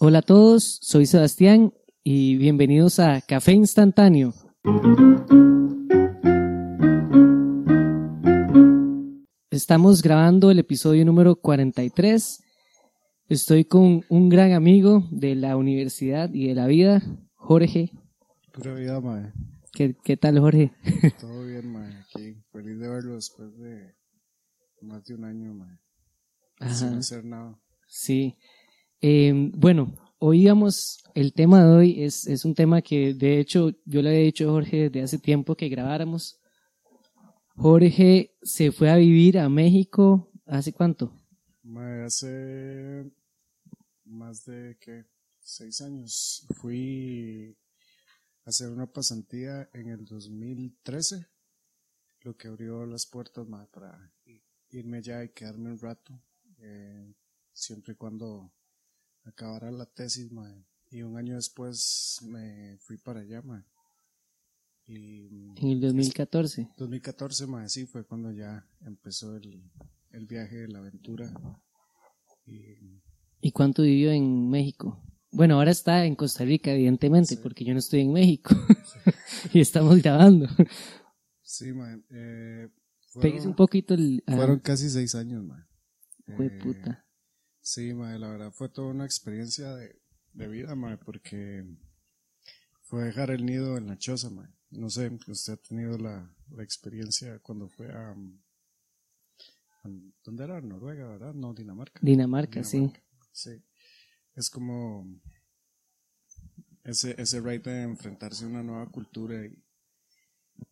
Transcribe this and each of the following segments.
Hola a todos, soy Sebastián y bienvenidos a Café Instantáneo. Estamos grabando el episodio número 43. Estoy con un gran amigo de la universidad y de la vida, Jorge. Pura vida, mae. ¿Qué, qué tal, Jorge? Todo bien, mae. Aquí, feliz de verlo después de más de un año, mae. Sin hacer nada. sí. Eh, bueno, hoy el tema de hoy es, es un tema que de hecho yo le había dicho a Jorge desde hace tiempo que grabáramos. Jorge se fue a vivir a México, ¿hace cuánto? Hace más de, ¿qué? Seis años. Fui a hacer una pasantía en el 2013, lo que abrió las puertas, para irme allá y quedarme un rato, eh, siempre y cuando acabara la tesis, mae. Y un año después me fui para allá, mae. Y En el 2014. 2014, mae, sí, fue cuando ya empezó el, el viaje la aventura. Y, ¿Y cuánto vivió en México? Bueno, ahora está en Costa Rica, evidentemente, porque yo no estoy en México. y estamos grabando. sí, mae, eh, Pégase un fueron, poquito el... ah, fueron casi seis años, mae. Eh, puta. Sí, mae, la verdad fue toda una experiencia de, de vida, mae, porque fue dejar el nido en la choza, mae. No sé, usted ha tenido la, la experiencia cuando fue a... a- ¿Dónde era? Noruega, ¿verdad? No, Dinamarca. Dinamarca, sí. Dinamarca, Sí. Es como ese, ese ride de enfrentarse a una nueva cultura y,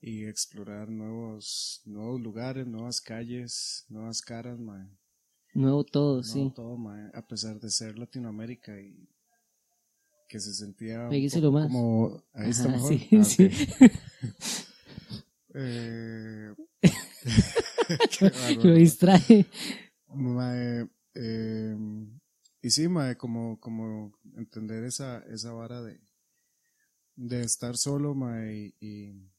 y explorar nuevos, nuevos lugares, nuevas calles, nuevas caras, mae. Nuevo todo, No, sí. todo, mae, a pesar de ser Latinoamérica y que se sentía un más. como ahí está mejor. sí, Ah, sí. Eh. Lo distrae. Mae, eh, y sí, mae, como, como entender esa, esa vara de, de estar solo, mae, y, y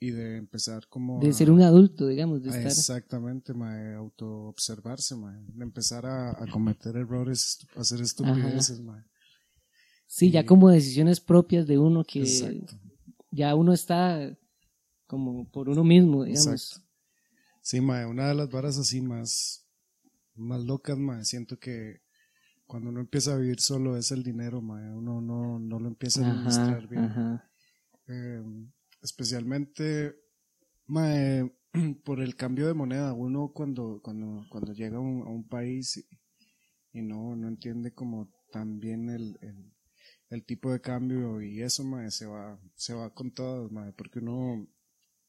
de empezar como De a- ser un adulto, digamos, de estar... exactamente, mae, auto-observarse, mae, de empezar a, a cometer errores, a hacer estupideces, mae. Sí, ya como decisiones propias de uno que Exacto, ya uno está como por uno mismo, digamos. exacto. Sí, mae, una de las varas así más, más locas, mae, siento que cuando uno empieza a vivir solo es el dinero, mae, uno no, no lo empieza a administrar bien. ajá. Eh, especialmente mae, por el cambio de moneda. Uno cuando, cuando, cuando llega a un, a un país y, y no, no entiende como tan bien el, el, el tipo de cambio y eso, mae, se va, se va con todo, mae, porque uno,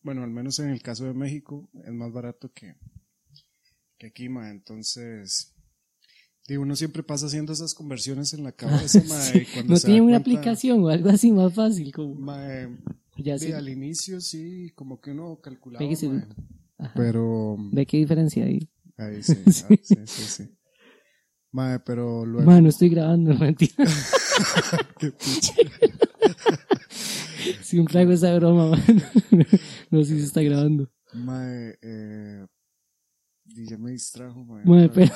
bueno, al menos en el caso de México, es más barato que, que aquí, mae, entonces, digo, uno siempre pasa haciendo esas conversiones en la cabeza, mae, No tiene una cuenta, aplicación o algo así más fácil, como mae, ya Sí, al inicio sí, como que uno calculaba. Un-. Pero. ¿Ve qué diferencia hay? Ahí sí, Sí. ah, sí, sí, sí. Mae, pero luego. Mano, estoy grabando, mentira. Qué picha. Siempre hago esa broma, mano. No sé si se está grabando. Mae, eh. y ya me distrajo, otra vez. pero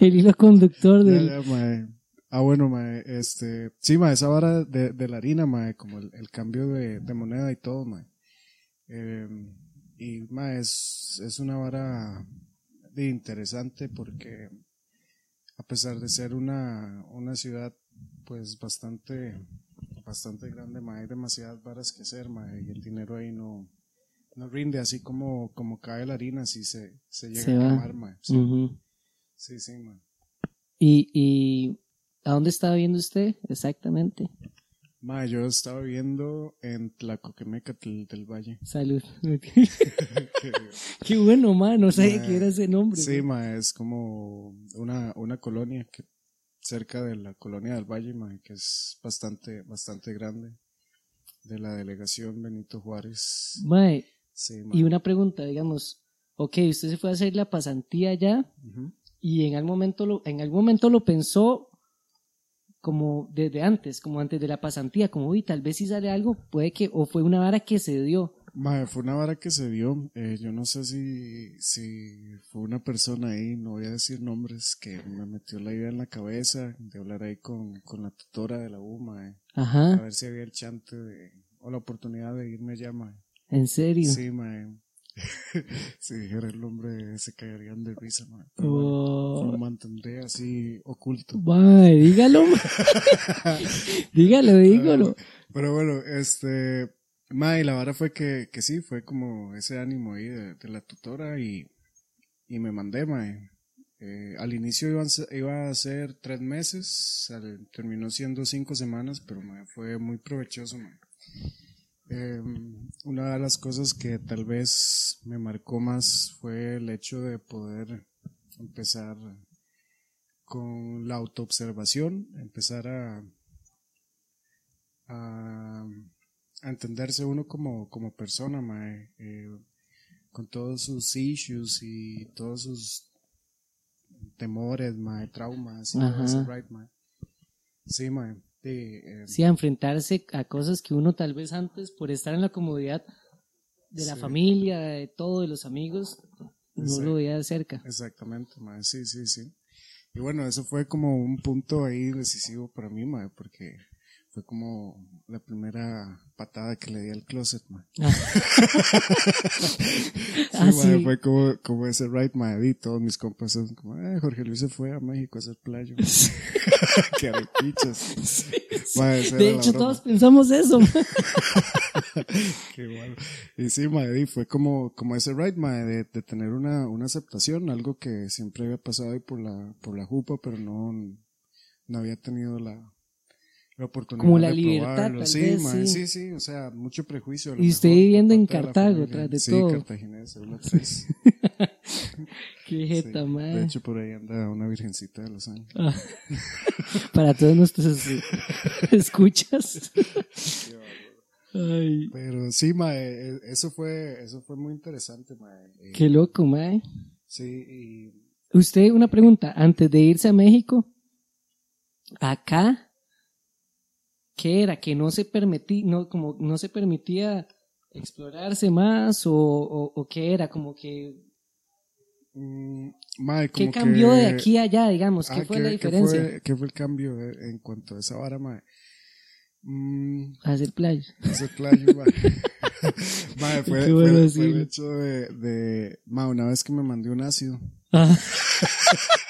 el hilo conductor del... ya. Ah, bueno, mae, este. Sí, mae, esa vara de, de la harina, mae, como el, el cambio de, de moneda y todo, mae. Eh, y, mae, es, es una vara de interesante porque a pesar de ser una, una ciudad pues bastante bastante grande, mae, hay demasiadas varas que hacer, mae, y el dinero ahí no, no rinde, así como, como cae la harina, así se, se llega Se a quemar, mae. Sí, Ujú. sí, sí, mae. y, ¿Y a dónde estaba viendo usted exactamente? Mae, yo estaba viviendo en Tlacoquemeca del, del Valle. Salud. Qué bueno, man. No sabía que era ese nombre. Sí, mae, es como una, una colonia que cerca de la colonia del Valle, mae, que es bastante, bastante grande, de la delegación Benito Juárez. Mae, Sí, mae. y una pregunta, digamos, ok, usted se fue a hacer la pasantía allá Ujú. y en algún momento lo, en algún momento lo pensó como desde antes, como antes de la pasantía, como uy, tal vez si sale algo, puede que, o fue una vara que se dio. Mae, fue una vara que se vio. Eh, yo no sé si, si fue una persona ahí, no voy a decir nombres, que me metió la idea en la cabeza de hablar ahí con, con la tutora de la U, mae. Ajá. A ver si había el chante de, o la oportunidad de irme allá, mae. ¿En serio? Sí, mae. si dijera el nombre, se caerían de risa, mae. Pero bueno, Oh. lo mantendré así oculto. Mae, dígalo. dígalo, dígalo. Pero bueno, este, mae, la vara fue que, que sí, fue como ese ánimo ahí de, de la tutora y, y me mandé, mae. Eh, al inicio iban, iba a ser tres meses, al- terminó siendo cinco semanas, pero mae, fue muy provechoso, mae. Eh, una de las cosas que tal vez me marcó más fue el hecho de poder empezar con la autoobservación, empezar a, a, a entenderse uno como, como persona, mae, eh, con todos sus issues y todos sus temores, mae, traumas y todo Ajá. eso, right, mae. Sí, mae. Sí, eh, Sí, a enfrentarse a cosas que uno tal vez antes, por estar en la comodidad de la Sí. familia, de todo, de los amigos, no lo veía de cerca. Exactamente, mae, sí, sí, sí. Y bueno, eso fue como un punto ahí decisivo para mí, mae, porque fue como la primera patada que le di al closet, mae. Ah, Sí, sí. fue como, como ese right, mae, y todos mis compas son como, eh, Jorge Luis se fue a México a hacer playa. Qué esa De hecho, todos pensamos eso. Qué bueno. Y sí, mae, y fue como, como ese right, mae, de, de tener una, una aceptación, algo que siempre había pasado ahí por la, por la jupa, pero no, no había tenido la, la oportunidad Como la de libertad, tal sí, vez, sí. sí, sí, o sea, mucho prejuicio. Y usted mejor, viviendo en Cartago, tras de sí, todo. cartaginés, una actriz. Qué Sí. jeta, mae. De hecho, por ahí anda una virgencita de los ángeles. Ah. Para todos nuestros escuchas. Ay, Pero sí, mae, eh, eso fue, eso fue muy interesante, mae. Eh, qué loco, mae. Sí, y Usted, una pregunta, antes de irse a México, acá, ¿qué era? Que no se permitía, no, como no se permitía explorarse más o, o, o qué era? Como que, Mm, mae, ¿qué como cambió que- de aquí a allá, digamos? ¿Qué Ah, fue ¿qué- la qué diferencia? fue- ¿Qué fue el cambio en cuanto a esa vara, mae? Mm, Hacer playa. ese playo, mae. Mae, fue, Qué bueno fue- fue el hecho de, de, mae, una vez que me mandé un ácido. Ah.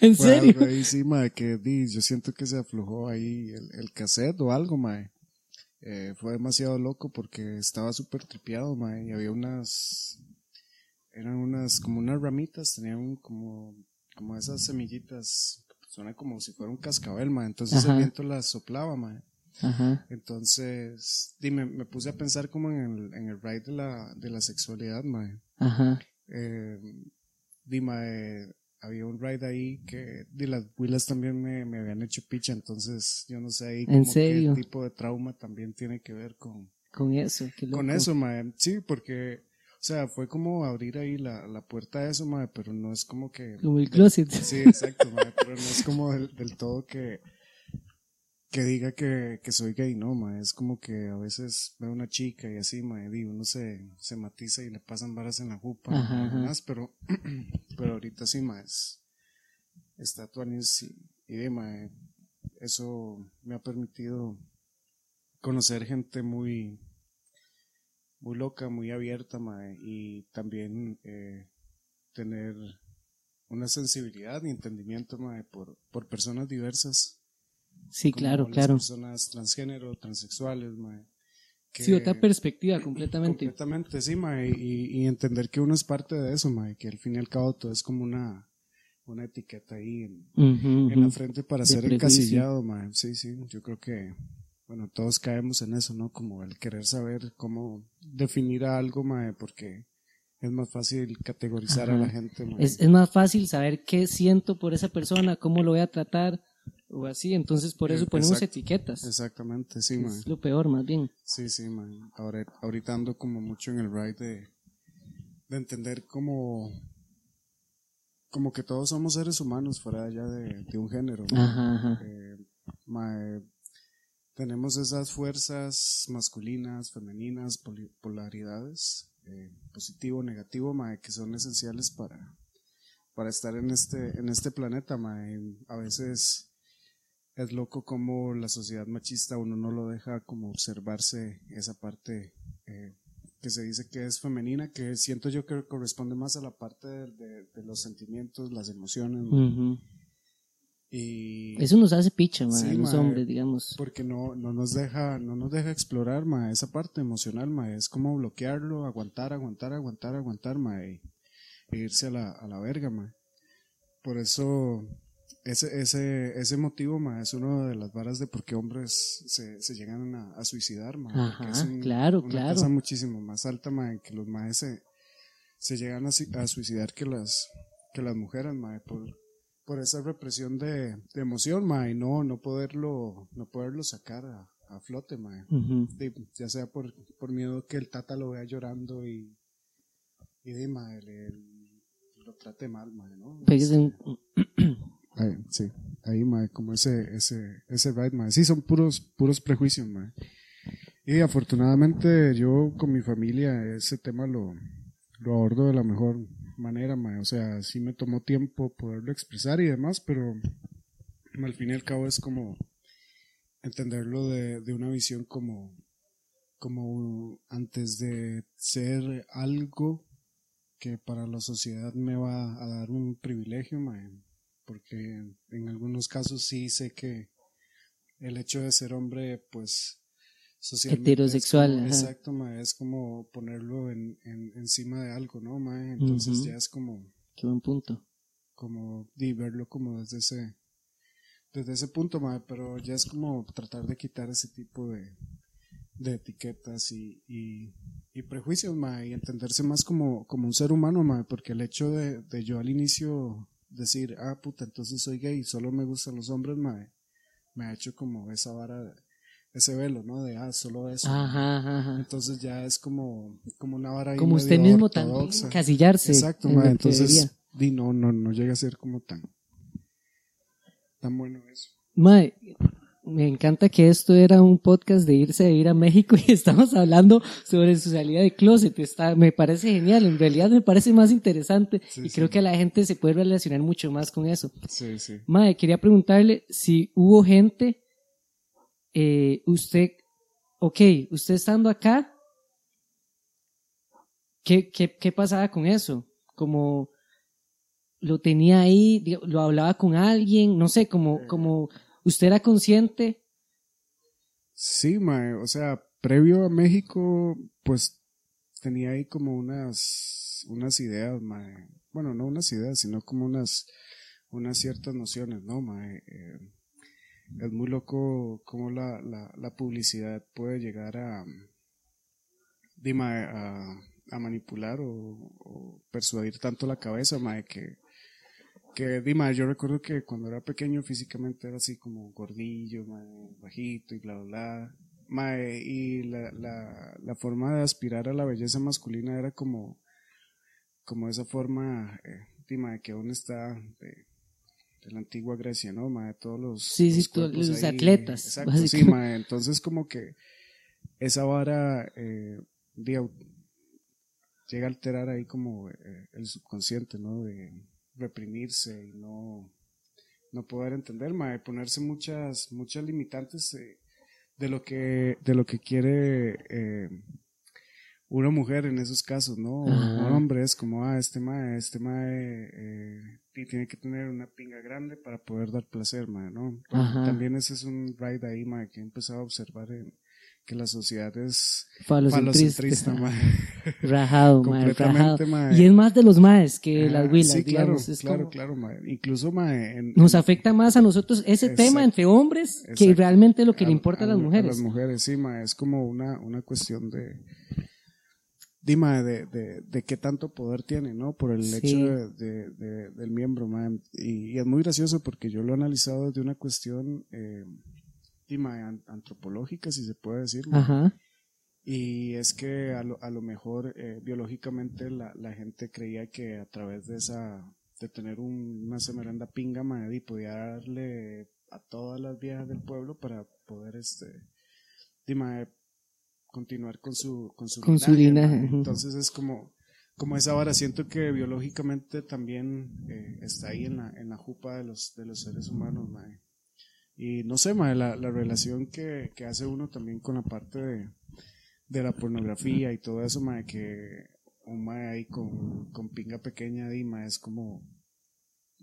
¿En Fue serio? algo ahí, sí, mae, que di, yo siento que se aflojó ahí el, el cassette o algo, mae. Eh, fue demasiado loco porque estaba súper tripeado, mae, y había unas, eran unas, como unas ramitas, tenían un- como, como esas semillitas, suena como si fuera un cascabel, mae, entonces Ajá. el viento las soplaba, mae. Ajá. Entonces, dime, me puse a pensar como en el, en el ride de la, de la sexualidad, mae. Ajá. Eh, Dima, eh, había un ride ahí que de las huilas también me, me habían hecho picha, entonces yo no sé ahí ¿En como qué tipo de trauma también tiene que ver con, Con eso. qué con eso, mae. Sí, porque, o sea, fue como abrir ahí la, la puerta a eso, mae, pero no es como que... Como el closet. Sí, exacto, mae, pero no es como del, del todo que, que diga que, que soy gay, no, mae, es como que a veces veo una chica y así, mae, digo, uno se, se matiza y le pasan varas en la jupa Ajá, y ajá. demás, pero, pero ahorita sí, mae, es, está tuanis y, y mae, eso me ha permitido conocer gente muy, muy loca, muy abierta, mae, y también eh, tener una sensibilidad y entendimiento mae, por, por personas diversas. Sí, como claro, las claro. personas transgénero, transexuales, mae, Sí, otra perspectiva completamente. Completamente, sí, mae, y, y entender que uno es parte de eso, mae, que al fin y al cabo todo es como una, una etiqueta ahí en, la frente para ser encasillado, mae. Sí, sí, yo creo que, bueno, todos caemos en eso, ¿no? Como el querer saber cómo definir a algo, mae, porque es más fácil categorizar a la gente, mae. Es, es más fácil saber qué siento por esa persona, cómo lo voy a tratar o así. Entonces, por eso Eh, ponemos exacto. etiquetas. Exactamente, sí, mae. Es lo peor, más bien. Sí, sí, mae. Ahora, ahorita ando como mucho en el ride de, de entender como, como que todos somos seres humanos fuera ya de, de un género. Ajá, ajá. Eh, mae, tenemos esas fuerzas masculinas, femeninas, polaridades, eh, positivo, negativo, mae, que son esenciales para, para estar en este, en este planeta, mae. A veces es loco como la sociedad machista uno no lo deja como observarse esa parte eh, que se dice que es femenina, que siento yo que corresponde más a la parte de, los sentimientos, las emociones. Y eso nos hace picha, ma, los hombres, digamos. Porque no, no nos deja, no nos deja explorar, ma, esa parte emocional, ma, es como bloquearlo, aguantar, aguantar, aguantar, aguantar, ma, y, irse a la, a la verga, ma. Por eso, ese, ese, ese motivo, ma, es una de las varas de por qué hombres se, se llegan a, suicidar, ma. Ajá, claro, una claro. cosa muchísimo más alta, ma, que los maes se, se llegan a, a suicidar que las, que las mujeres, ma, por, por esa represión de, de emoción, ma, y no, no poderlo, no poderlo sacar a, a flote, ma. ya sea por, por miedo que el tata lo vea llorando y, y de, ma, lo trate mal, ma, ¿no? Sí, ahí, ma, como ese, ese, ese right, ma. Sí, son puros, puros prejuicios, ma. Y afortunadamente yo con mi familia ese tema lo, lo abordo de la mejor manera, O sea, sí me tomó tiempo poderlo expresar y demás, pero al fin y al cabo es como entenderlo de, de una visión como, como antes de ser algo que para la sociedad me va a dar un privilegio, porque en algunos casos sí sé que el hecho de ser hombre, pues heterosexual. exacto, ma, es como ponerlo en, encima de algo, ¿no, ma? Entonces ya es como... Qué buen punto. Como y verlo como desde ese desde ese punto, ma, pero ya es como tratar de quitar ese tipo de, de etiquetas y, y, prejuicios, ma, y entenderse más como, como un ser humano, ma, porque el hecho de, de yo al inicio decir, ah, puta, entonces soy gay y solo me gustan los hombres, me ha hecho como esa vara ese velo, ¿no? De, ah, solo eso. Ajá, ajá. Entonces ya es como, como una vara Como usted mismo también, casillarse. Exacto, ma, entonces, di, no, no, no llega a ser como tan, tan bueno eso. Mae, me encanta que esto era un podcast de irse a ir a México y estamos hablando sobre su salida de closet. Está, me parece genial, en realidad me parece más interesante y creo que la gente se puede relacionar mucho más con eso. Sí, sí. Mae, quería preguntarle si hubo gente eh, usted, ok, usted estando acá, ¿qué, qué, qué pasaba con eso? Como lo tenía ahí, lo hablaba con alguien, no sé, como, como usted era consciente. Sí, mae, o sea, previo a México, pues tenía ahí como unas, unas ideas, mae. Bueno, no unas ideas, sino como unas, unas ciertas nociones, ¿no, mae? Eh, es muy loco cómo la, la, la publicidad puede llegar a, a, a manipular o, persuadir tanto la cabeza, mae, que, que Dima, yo recuerdo que cuando era pequeño físicamente era así como gordillo, bajito y bla, bla, bla. Mae, y la, la, la forma de aspirar a la belleza masculina era como, como esa forma, eh, Dima, que aún está de, de la antigua Grecia, ¿no? Ma, de todos los, sí, sí, los atletas. Exacto, sí, ma, entonces como que esa vara eh, llega a alterar ahí como eh, el subconsciente, ¿no? De reprimirse y no, no poder entender, ma, de ponerse muchas, muchas limitantes eh, de lo que, de lo que quiere eh, una mujer en esos casos, ¿no? Un hombre es como, ah, este mae, este mae eh, tiene que tener una pinga grande para poder dar placer, mae, ¿no? También ese es un ride ahí, mae, que he empezado a observar en, que la sociedad es falocentrista, mae. Rajado, mae, rajado. Y es más de los maes que las huilas, sí, claro, digamos. claro, claro, mae. Incluso, mae. Nos afecta más a nosotros ese tema entre hombres que realmente lo que le importa a, las mujeres. A las mujeres, sí, mae. Es como una, una cuestión de Dima, de, de, de, qué tanto poder tiene, ¿no? Por el hecho de, de, del miembro, man. Y, es muy gracioso porque yo lo he analizado desde una cuestión, eh, Antropológica, si se puede decir. Ajá. Y es que a lo, a lo mejor eh, biológicamente la, la, gente creía que a través de esa, de tener un, una semerenda pinga, y podía darle a todas las viejas del pueblo para poder este, mae, continuar con su, con su Con su linaje. Entonces es como, como esa vara, siento que biológicamente también eh, está ahí en la, en la jupa de los, de los seres humanos, mae. Y no sé, mae, la, la relación que, que hace uno también con la parte de, de la pornografía y todo eso, mae, que un mae ahí con, con pinga pequeña, di, mae, es como...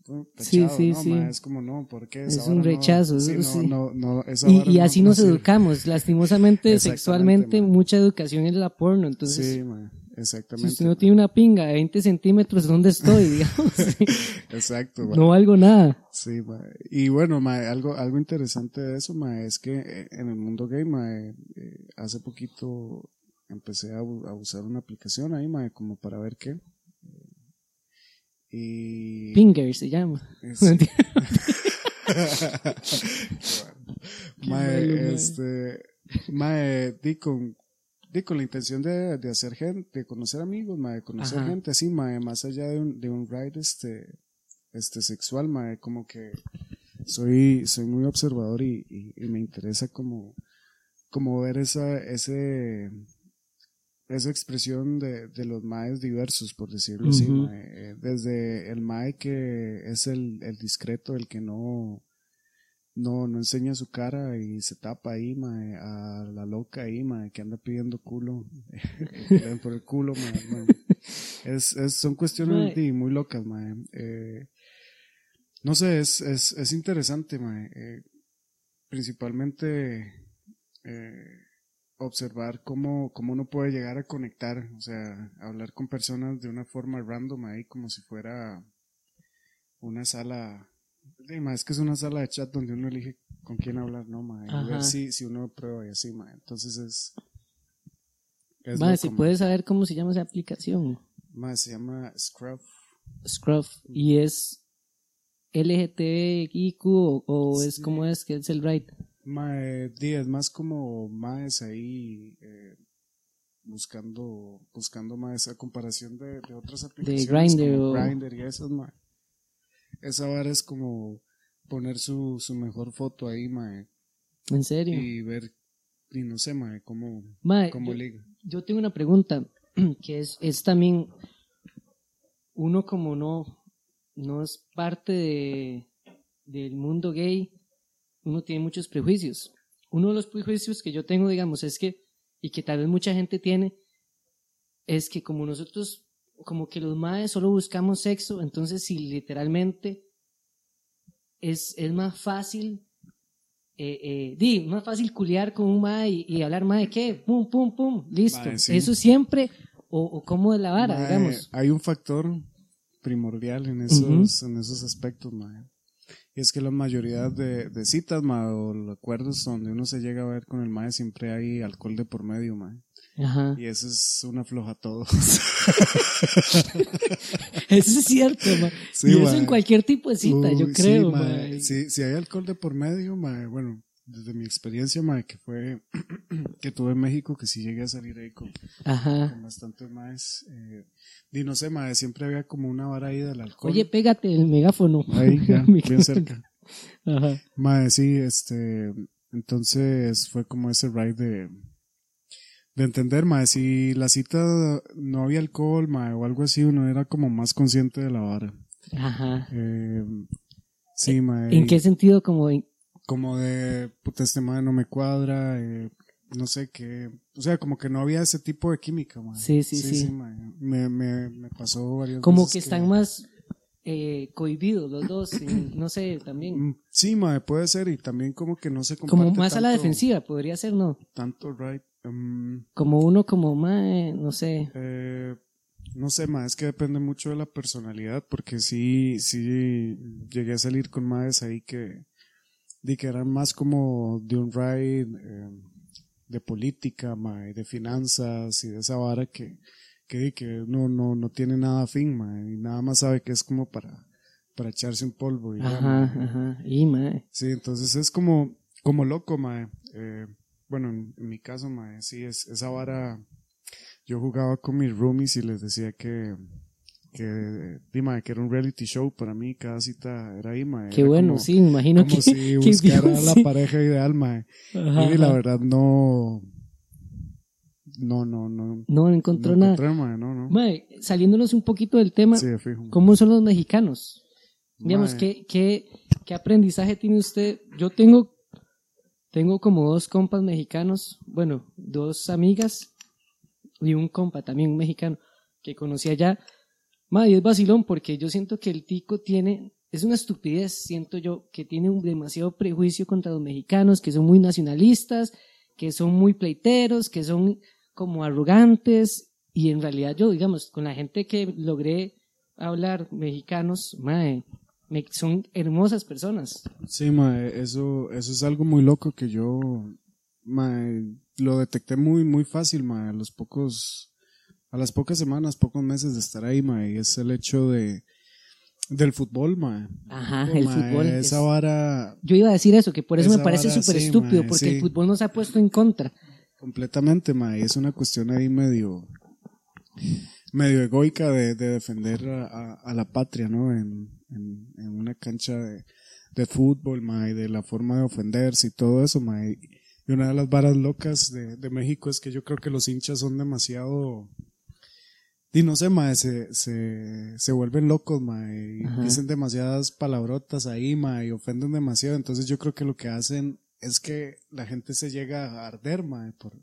bueno, Sí, sí, ¿no, sí. Es como, no, ¿por qué? Es un rechazo, Y, así no nos sirve. educamos. Lastimosamente, sexualmente, mucha educación es la porno. Entonces, Sí, si exactamente. usted no tiene una pinga de 20 centímetros, ¿dónde estoy? Digamos. Exacto, mae. no valgo nada. Sí, mae. Y bueno, mae, algo, algo interesante de eso, mae, es que eh, en el mundo gay, mae, eh, hace poquito empecé a, usar una aplicación ahí, mae, como para ver qué. Y... Pinger se llama. es-. Qué bueno. mae, este, mae, di con, di con la intención de, de hacer gente, de conocer amigos, mae, de conocer Ajá. gente así, mae, más allá de un, de un ride, este, este sexual, mae, como que soy, soy muy observador y, y, y me interesa como, como ver esa, ese, esa expresión de, de los maes diversos, por decirlo así. Eh, desde el mae que es el, el discreto, el que no, no, no enseña su cara y se tapa ahí, mae, a la loca ahí, mae, que anda pidiendo culo, por el culo, mae, mae. Es, es, son cuestiones Mae. muy locas, mae. Eh, no sé, es, es, es interesante, mae. Eh, principalmente eh, observar cómo, cómo uno puede llegar a conectar, o sea, hablar con personas de una forma random ahí, como si fuera una sala, sí, ma, es que es una sala de chat donde uno elige con quién hablar, ¿no, ma? Y ver si, si uno prueba y así, ma. Entonces es... es loco, si ma. puedes saber cómo se llama esa aplicación. Ma, se llama Scruff. Scruff. Y es LGTBIQ o, o es Sí. como es que es el right. Ma, eh, es más como más ahí eh, buscando buscando más esa comparación de, de otras aplicaciones Grindr como Grindr y esas ma. Esa vara es como poner su, su mejor foto ahí ma, En serio. y ver y no sé ma, cómo, Mae, cómo yo- liga Yo tengo una pregunta que es, es también uno como no no es parte de, del mundo gay, uno tiene muchos prejuicios. Uno de los prejuicios que yo tengo, digamos, es que, y que tal vez mucha gente tiene, es que como nosotros, como que los maes solo buscamos sexo, entonces si literalmente es, es más fácil, eh, eh, di, más fácil culiar con un mae y, y hablar mae, ¿qué? Pum, pum, pum, listo. Mae, sí. Eso siempre, o, o cómo es la vara, digamos. hay un factor primordial en esos, en esos aspectos ma. y es que la mayoría de, de citas ma, o acuerdos donde uno se llega a ver con el mae siempre hay alcohol de por medio ma. Ajá. Y eso es una floja todo. Eso es cierto. Sí, y eso en cualquier tipo de cita, yo creo, sí, mae. Sí, si hay alcohol de por medio, bueno, desde mi experiencia, mae, que fue que tuve en México, que sí llegué a salir ahí con, Ajá. con bastantes más. Eh, y no sé, mae, siempre había como una vara ahí del alcohol. Oye, pégate el megáfono. ahí ya, bien cerca. Ajá. Mae, sí, este, entonces fue como ese ride de, de entender, mae, si la cita no había alcohol, mae, o algo así, uno era como más consciente de la vara. Ajá. Eh, sí, mae. ¿En qué sentido? Como en- Como de, puta, este mae no me cuadra, eh, no sé qué, o sea, como que no había ese tipo de química, mae. Sí, sí, sí. mae. Me, me, me pasó varias como veces que están más eh, cohibidos los dos, no sé, también. Mm, Sí, mae, puede ser, y también como que no se Como más a la defensiva, podría ser, ¿no? Tanto, right, mm, Como uno como más, no sé. Eh, no sé, ma, es que depende mucho de la personalidad, porque sí, sí llegué a salir con madres ahí que, di que eran más como de un ride eh, de política, de finanzas y de esa vara que, que, di que no, no, no tiene nada fin, ma, y nada más sabe que es como para, para echarse un polvo y ya, Ajá, ajá. Y mae. Sí, entonces es como, como loco, mae. Eh, bueno, en, en mi caso, mae, sí, es, esa vara, yo jugaba con mis roomies y les decía que, que, di, mae, que era un reality show para mí, cada cita era ahí, mae. Qué Era bueno, como- sí, me imagino como que. si buscara vio, la sí. pareja ideal, mae. Ajá, Y la verdad no, no, no, no, No encontró no nada. encontré, mae, no, no. Mae, saliéndonos un poquito del tema, Sí, fijo. ¿cómo son los mexicanos? Digamos. ¿qué, qué, ¿qué aprendizaje tiene usted? Yo tengo, tengo como dos compas mexicanos, bueno, dos amigas y un compa también, un mexicano, que conocí allá. Y es vacilón porque yo siento que el tico tiene, es una estupidez, siento yo, que tiene un demasiado prejuicio contra los mexicanos, que son muy nacionalistas, que son muy pleiteros, que son como arrogantes, y en realidad yo, digamos, con la gente que logré hablar mexicanos, mae, me- son hermosas personas. Sí, mae, eso, eso es algo muy loco que yo, mae, lo detecté muy, muy fácil, mae, a los pocos, a las pocas semanas, pocos meses de estar ahí, mae, y es el hecho de, del fútbol, mae. Aja, el Mae, fútbol. es- Esa vara, Yo iba a decir eso, que por eso me parece súper sí, estúpido, porque sí. el fútbol nos ha puesto en contra. completamente, mae, es una cuestión ahí medio, medio egoica de, de defender a, a- a la patria, ¿no? En, en, en una cancha de, de fútbol, mae, de la forma de ofenderse y todo eso, mae. Y una de las varas locas de, de México es que yo creo que los hinchas son demasiado, y no sé, mae, se, se, se vuelven locos, mae, y dicen demasiadas palabrotas ahí, mae, y ofenden demasiado. Entonces yo creo que lo que hacen es que la gente se llega a arder, mae, por,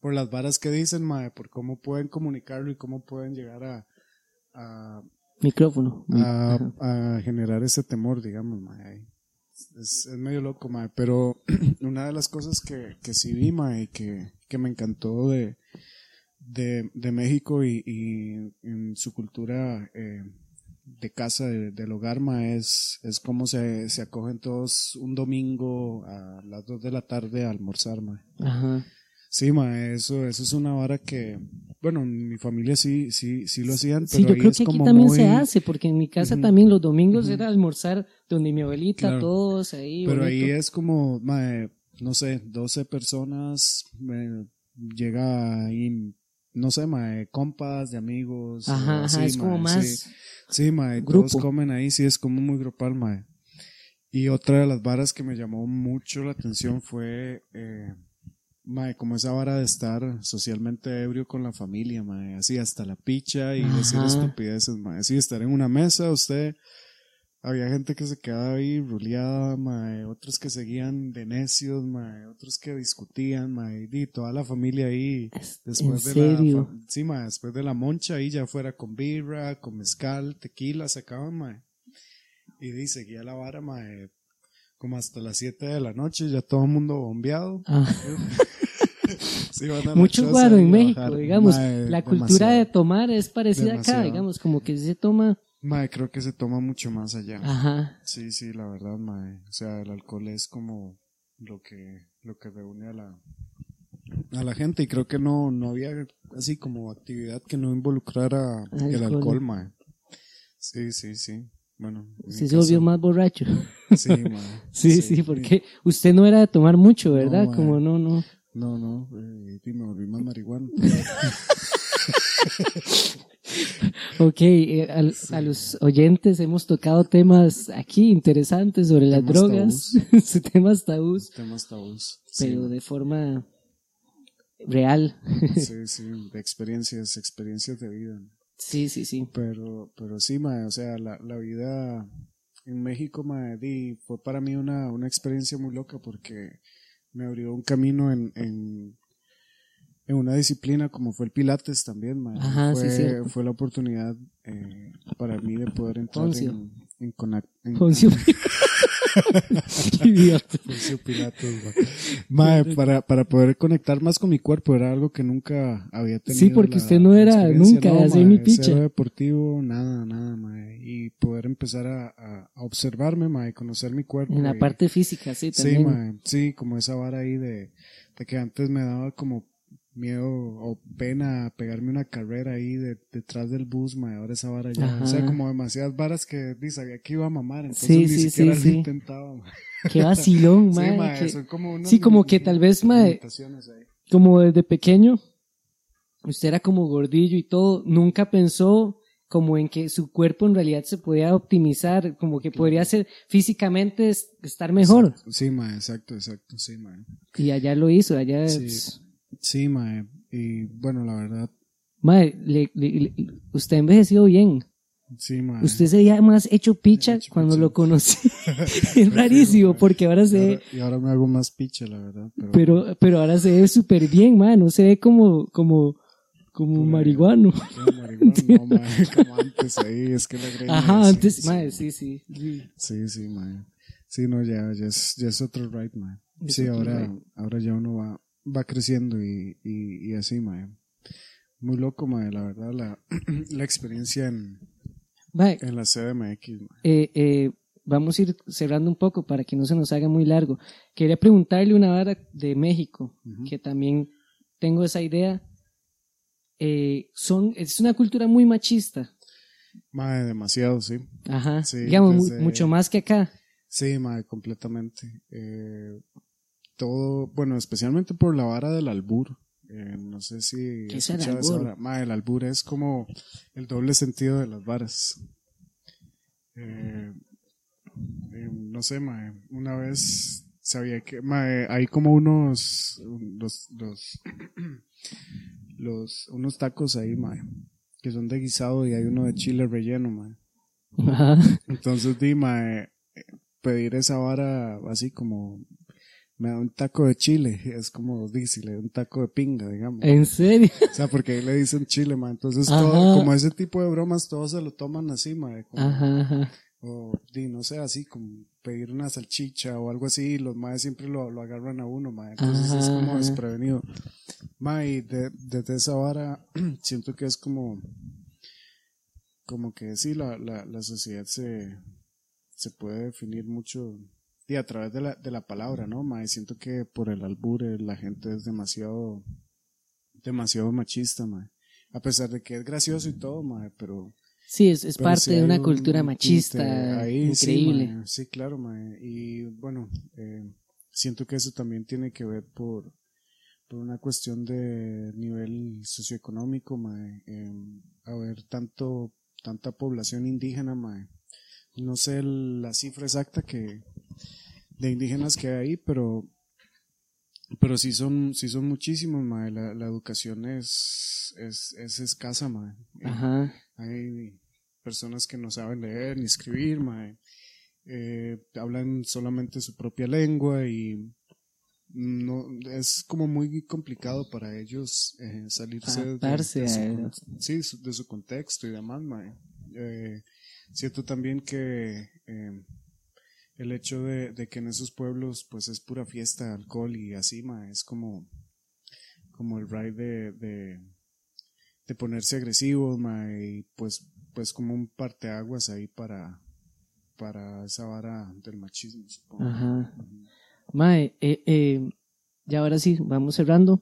por las varas que dicen, mae, por cómo pueden comunicarlo y cómo pueden llegar a, a, Micrófono. a, generar ese temor, digamos, mae. Es, es medio loco, mae, pero una de las cosas que, que sí vi, mae, y que, que me encantó de, de, de México y, y en su cultura eh, de casa, de- del hogar, mae, es, es cómo se, se acogen todos un domingo a las 2 de la tarde a almorzar, mae. Ajá. Sí, ma, eso, eso es una vara que, bueno, en mi familia sí, sí, sí lo hacían, pero Sí, yo ahí creo es que aquí como también muy- se hace, porque en mi casa Ujú. también los domingos Ujú. era almorzar donde mi abuelita, Claro. todos ahí. Pero ahí bonito. es como, ma, no sé, 12 personas, eh, llega ahí, no sé, ma, compas de amigos. Ajá, o ajá, así, es como ma, más. Sí, sí ma, grupo. todos comen ahí, sí, es como muy grupal, ma. Y otra de las varas que me llamó mucho la atención fue, eh, ma, como esa vara de estar socialmente ebrio con la familia, ma, así hasta la picha y decir Ajá. estupideces, ma, así estar en una mesa, usted, había gente que se quedaba ahí ruleada, mae, otros que seguían de necios, mae, otros que discutían, mae, y toda la familia ahí después ¿En de la serio? sí, mae, después de la moncha ahí ya fuera con birra, con mezcal, tequila, se acaban, mae. Y di, seguía la vara, mae, como hasta las 7 de la noche, ya todo el mundo bombeado. Ah, mucho guaro en México, bajar. digamos. La cultura demasiado. de tomar es parecida acá, digamos, como que se toma. Mae, creo que se toma mucho más allá. Ajá. Sí, sí, la verdad, mae. O sea, el alcohol es como lo que, lo que reúne a la, a la gente y creo que no, no había así como actividad que no involucrara el Alcohol. alcohol, mae. Sí, sí, sí. Bueno. se volvió más borracho. Sí. Sí, sí, porque usted no era de tomar mucho, ¿verdad? No, como no, no. No, no, eh, me volví más marihuana. Ok, eh, al- a los oyentes hemos tocado temas aquí interesantes sobre las Temas drogas, temas tabús, Temas tabús. Sí, pero de forma real. sí, sí, de experiencias, experiencias de vida. Sí, sí, sí. Pero, pero sí, mae, o sea, la, la vida en México, mae, di, fue para mí una, una experiencia muy loca porque me abrió un camino en, en, en una disciplina como fue el Pilates también, mae. Ajá, sí, fue, cierto. fue la oportunidad eh, para mí de poder entrar en, en, conac- en- Poncio. Poncio Pilatos, mae. Para, para poder conectar más con mi cuerpo era algo que nunca había tenido. Sí, porque la- usted no era nunca No, mae, mi picha. cero deportivo, nada, nada, mae. Y poder empezar a, a, a observarme, mae, conocer mi cuerpo. En la y- parte física, sí, Sí, también. mae, sí, como esa vara ahí de, de que antes me daba como miedo o pena pegarme una carrera ahí de, detrás del bus, mae, ahora esa vara ya, o sea, Ajá. como demasiadas varas que di, sabía que iba a mamar, entonces Sí, ni sí, siquiera sí, lo sí. intentaba, mae. Qué vacilón, Sí, mae, mae, que- son como unas sí, como que tal vez, mae, como desde pequeño, usted era como gordillo y todo, nunca pensó como en que su cuerpo en realidad se podía optimizar, como que podría ser físicamente es- estar mejor. Exacto. Sí, mae, exacto, exacto, sí, mae. Y allá lo hizo, allá... Sí. pues, Sí, mae. Y bueno, la verdad, Mae, le- le- le- usted ha envejecido bien. sí, mae. Usted se veía más hecho picha Hecho cuando picha. lo conocí. es rarísimo, porque ahora y, se ve, ahora, y ahora me hago más picha, la verdad. Pero, pero, pero ahora se ve súper bien, man. No se ve como, como, como Pues, marihuano. Qué marihuana, no, mae, como antes ahí, es que la greña. Ajá, antes, sí. mae, sí, sí. Sí, sí, mae. Sí, no, ya, ya es, ya es otro ride, mae. Sí, ahora, ahora ya uno va, va creciendo y, y, y así, mae. Muy loco, mae, la verdad, la, la experiencia en, Mae, en la CDMX, mae. eh, eh, vamos a ir cerrando un poco para que no se nos haga muy largo. Quería preguntarle una vara de México, que también tengo esa idea. Eh, son, es una cultura muy machista. Mae, demasiado, sí. Ajá. Sí, Digamos, desde- mucho más que acá. Sí, mae, completamente. Eh, todo, bueno, especialmente por la vara del albur. Eh, no sé si ¿Qué es el albur? el albur es como el doble sentido de las varas. Eh, eh, no sé, mae, una vez sabía que, mae, hay como unos, los, los, los, unos tacos ahí, mae, que son de guisado y hay uno de chile relleno. Ajá. Entonces, di, mae, pedir esa vara así como me da un taco de chile, es como di, si le da un taco de pinga, digamos. ¿En serio? O sea, porque ahí le dicen chile, mae. Entonces, todo, como ese tipo de bromas, todos se lo toman así, mae. como- Ajá, ajá. o, di, no sé, así como pedir una salchicha o algo así, los maes siempre lo, lo agarran a uno, mae. Entonces es como desprevenido. Mae, y de- desde esa vara, siento que es como, como que sí, la, la, la sociedad se, se puede definir mucho, y a través de la, de la palabra, ¿no? Mae, siento que por el albure la gente es demasiado, demasiado machista, mae. A pesar de que es gracioso y todo, mae, pero Sí, es, es parte de una un cultura machista ahí, sí, increíble. mae. Sí, claro, mae. Y bueno, eh, siento que eso también tiene que ver por, por una cuestión de nivel socioeconómico, mae. Eh, a ver, tanto, tanta población indígena, mae. No sé el- la cifra exacta que de indígenas que hay, pero pero sí son, sí son muchísimos, mae. La, la educación es, es, es escasa, mae. Ajá. hay personas que no saben leer ni escribir, mae. Eh, hablan solamente su propia lengua y no es como muy complicado para ellos eh, salirse de- Adaptarse de, su, sí, su- de su contexto y demás, mae. Eh, siento también que el hecho de, de que en esos pueblos pues es pura fiesta, alcohol y así, mae, es como como el ride de, de, ponerse agresivos, mae, y pues, pues como un parteaguas ahí para, para esa vara del machismo, supongo. Ajá. Ujú. Mae, eh, eh, ya ahora sí, vamos cerrando.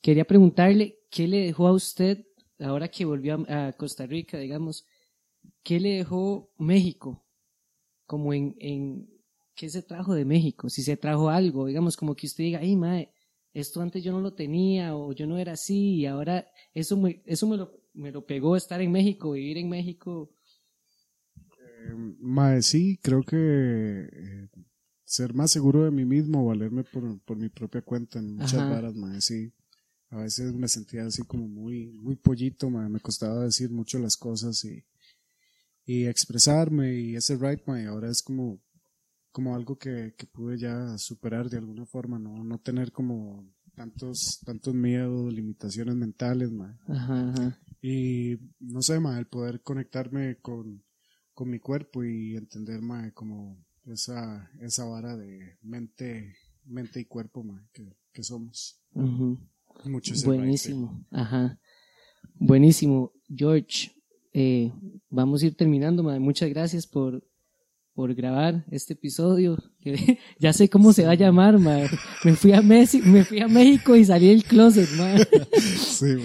Quería preguntarle, ¿qué le dejó a usted, ahora que volvió a, a Costa Rica, digamos, qué le dejó México? Como en, en, ¿qué se trajo de México? Si se trajo algo, digamos, como que usted diga, ay, mae, esto antes yo no lo tenía, o yo no era así, y ahora eso me, eso me lo, me lo pegó estar en México, vivir en México. Eh, mae, sí, creo que eh, ser más seguro de mí mismo, valerme por, por mi propia cuenta en muchas Ajá. varas, mae, sí. A veces me sentía así como muy, muy pollito, mae, me costaba decir mucho las cosas y, y expresarme y ese right, mae, ahora es como, como algo que, que pude ya superar de alguna forma, no, no tener como tantos, tantos miedos, limitaciones mentales, mae. Ajá, ajá. Y no sé, mae, el poder conectarme con, con mi cuerpo y entender, mae, como esa, esa vara de mente, mente y cuerpo, mae, que, que somos. Mucho ese Buenísimo, ajá. Buenísimo, George. Eh, vamos a ir terminando, madre. Muchas gracias por, por grabar este episodio. que ya sé cómo se va a llamar, madre. Me fui a Messi, me fui a México y salí del closet, madre. Sí.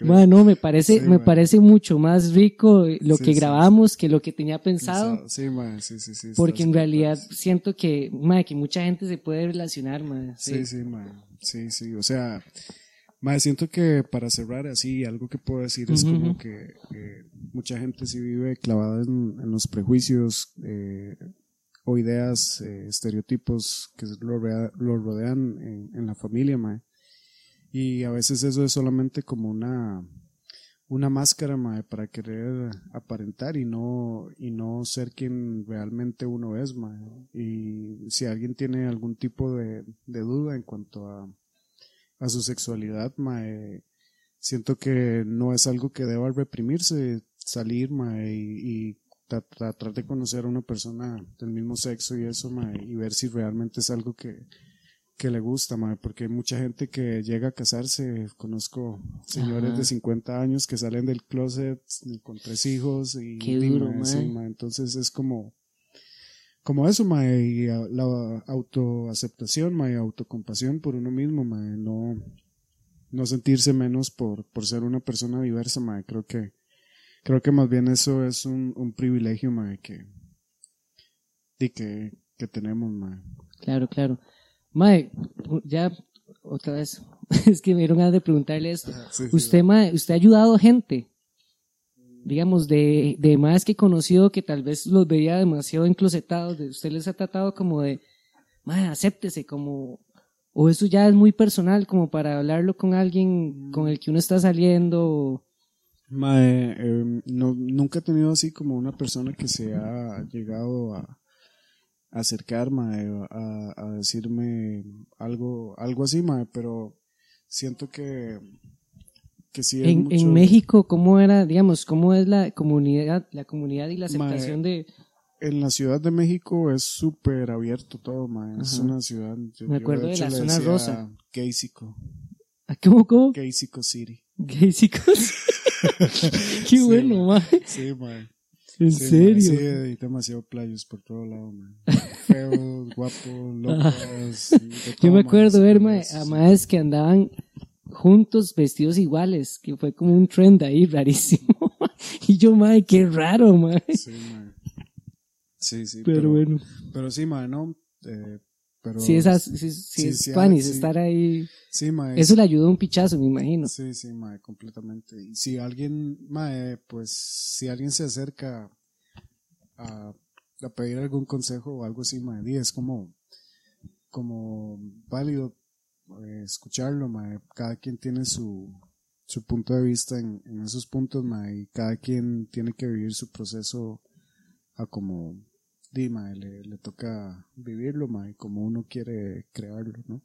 Madre, no, me parece, Sí, me parece mucho más rico lo Sí, que sí, grabamos que lo que tenía pensado. Sí, mae, sí, sí, sí. Porque en realidad siento que, madre, que mucha gente se puede relacionar, madre. Sí, sí, mae. Sí, sí, o sea, Mae, siento que para cerrar así, algo que puedo decir es como que eh, mucha gente sí vive clavada en, en los prejuicios eh, o ideas, eh, estereotipos que lo, rea- lo rodean en, en la familia, mae. Y a veces eso es solamente como una, una máscara, mae, para querer aparentar y no, y no ser quien realmente uno es, mae. Y si alguien tiene algún tipo de, de duda en cuanto a, a su sexualidad, mae, siento que no es algo que deba reprimirse, salir, mae, y, y tra- tratar de conocer a una persona del mismo sexo y eso, mae, y ver si realmente es algo que, que le gusta, mae, porque hay mucha gente que llega a casarse, conozco señores Ajá. de 50 años que salen del closet con tres hijos y, Qué duro, mae, sí, mae. mae, entonces es como como eso, mae, y la autoaceptación, mae, autocompasión por uno mismo, mae, no, no sentirse menos por, por ser una persona diversa, mae, creo que, creo que más bien eso es un, un privilegio, mae, que, y que, que tenemos, mae. Claro, claro. Mae, ya otra vez, es que me dieron ganas de preguntarle esto. Sí, sí, Usted, mae, usted ha ayudado gente, digamos, de, de más que conocido que tal vez los veía demasiado enclosetados, usted les ha tratado como de, mae, acéptese, como, o eso ya es muy personal, como para hablarlo con alguien con el que uno está saliendo, Mae, eh, no, nunca he tenido así como una persona que se ha llegado a, a acercar, mae, a, a decirme algo, algo así, mae, pero siento que, que sí en, mucho- en México, ¿cómo era, digamos, cómo es la comunidad, la comunidad y la Mae, aceptación de, En la Ciudad de México es súper abierto todo, mae, es una ciudad. yo- Me yo, acuerdo de hecho, la zona rosa. Gaysico, ¿Ah, ¿cómo, cómo? Gaysico City. Gaysicos. Qué Sí, bueno, mae. Sí, mae. En Sí, serio. mae, sí, hay demasiado playos por todo lado, mae. Feos, guapos, locos. de Yo me acuerdo ver, sí, a maes que andaban juntos vestidos iguales, que fue como un trend ahí rarísimo. y yo, mae, qué raro, mae. Sí, mae. Sí, sí, Pero, pero, bueno, pero sí, mae, no. Eh, pero, sí, esas, sí, sí, es sí, tuanis sí. estar ahí. Sí, mae. Eso le ayudó un pichazo, me imagino. Sí, sí, mae, completamente. Y si alguien, mae, pues, si alguien se acerca a, a pedir algún consejo o algo así, mae, es como, como válido eh, escucharlo, mae. Cada quien tiene su, su punto de vista en, en esos puntos, mae, y cada quien tiene que vivir su proceso a como, di, mae, le, le toca vivirlo, mae, como uno quiere crearlo, ¿no?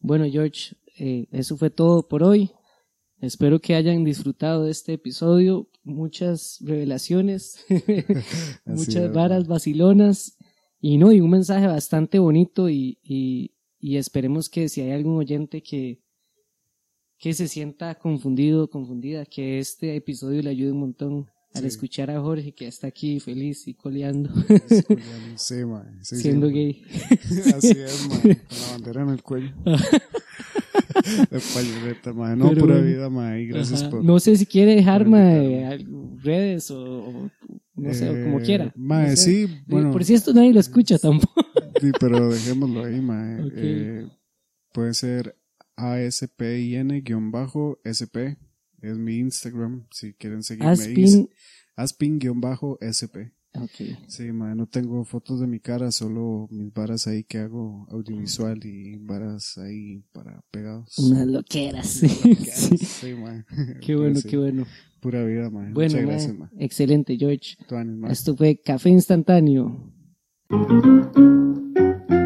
Bueno, George, eh, eso fue todo por hoy. Espero que hayan disfrutado de este episodio. Muchas revelaciones, muchas varas vacilonas y no, y un mensaje bastante bonito y, y, y esperemos que si hay algún oyente que, que se sienta confundido, confundida, que este episodio le ayude un montón al Sí. escuchar a Jorge que está aquí feliz y coleando, Es coreano, Sí, mae. sí, sí, siendo mae. gay. Así es, mae, con la bandera en el cuello. De pañoleta, mae. No, Pero pura vida, mae. y Gracias Ajá. por. No sé si quiere dejar algo- redes o, o no sé, Eh, como quiera. Mae, No sé. sí, bueno. Por si esto nadie lo escucha tampoco. Sí, pero dejémoslo ahí, mae. Ok. Eh, puede ser ASPIN-SP. Es mi Instagram, si quieren seguirme ahí. Aspin. Aspin-SP. Ok. Sí, mae, no tengo fotos de mi cara, solo mis varas ahí que hago audiovisual y varas ahí para pegados. Unas loqueras. Sí, sí. Sí, mae. Qué bueno, Sí, qué bueno. Pura vida, mae. Bueno, Muchas gracias, mae. excelente, George. Esto fue Café Instantáneo. Thank you.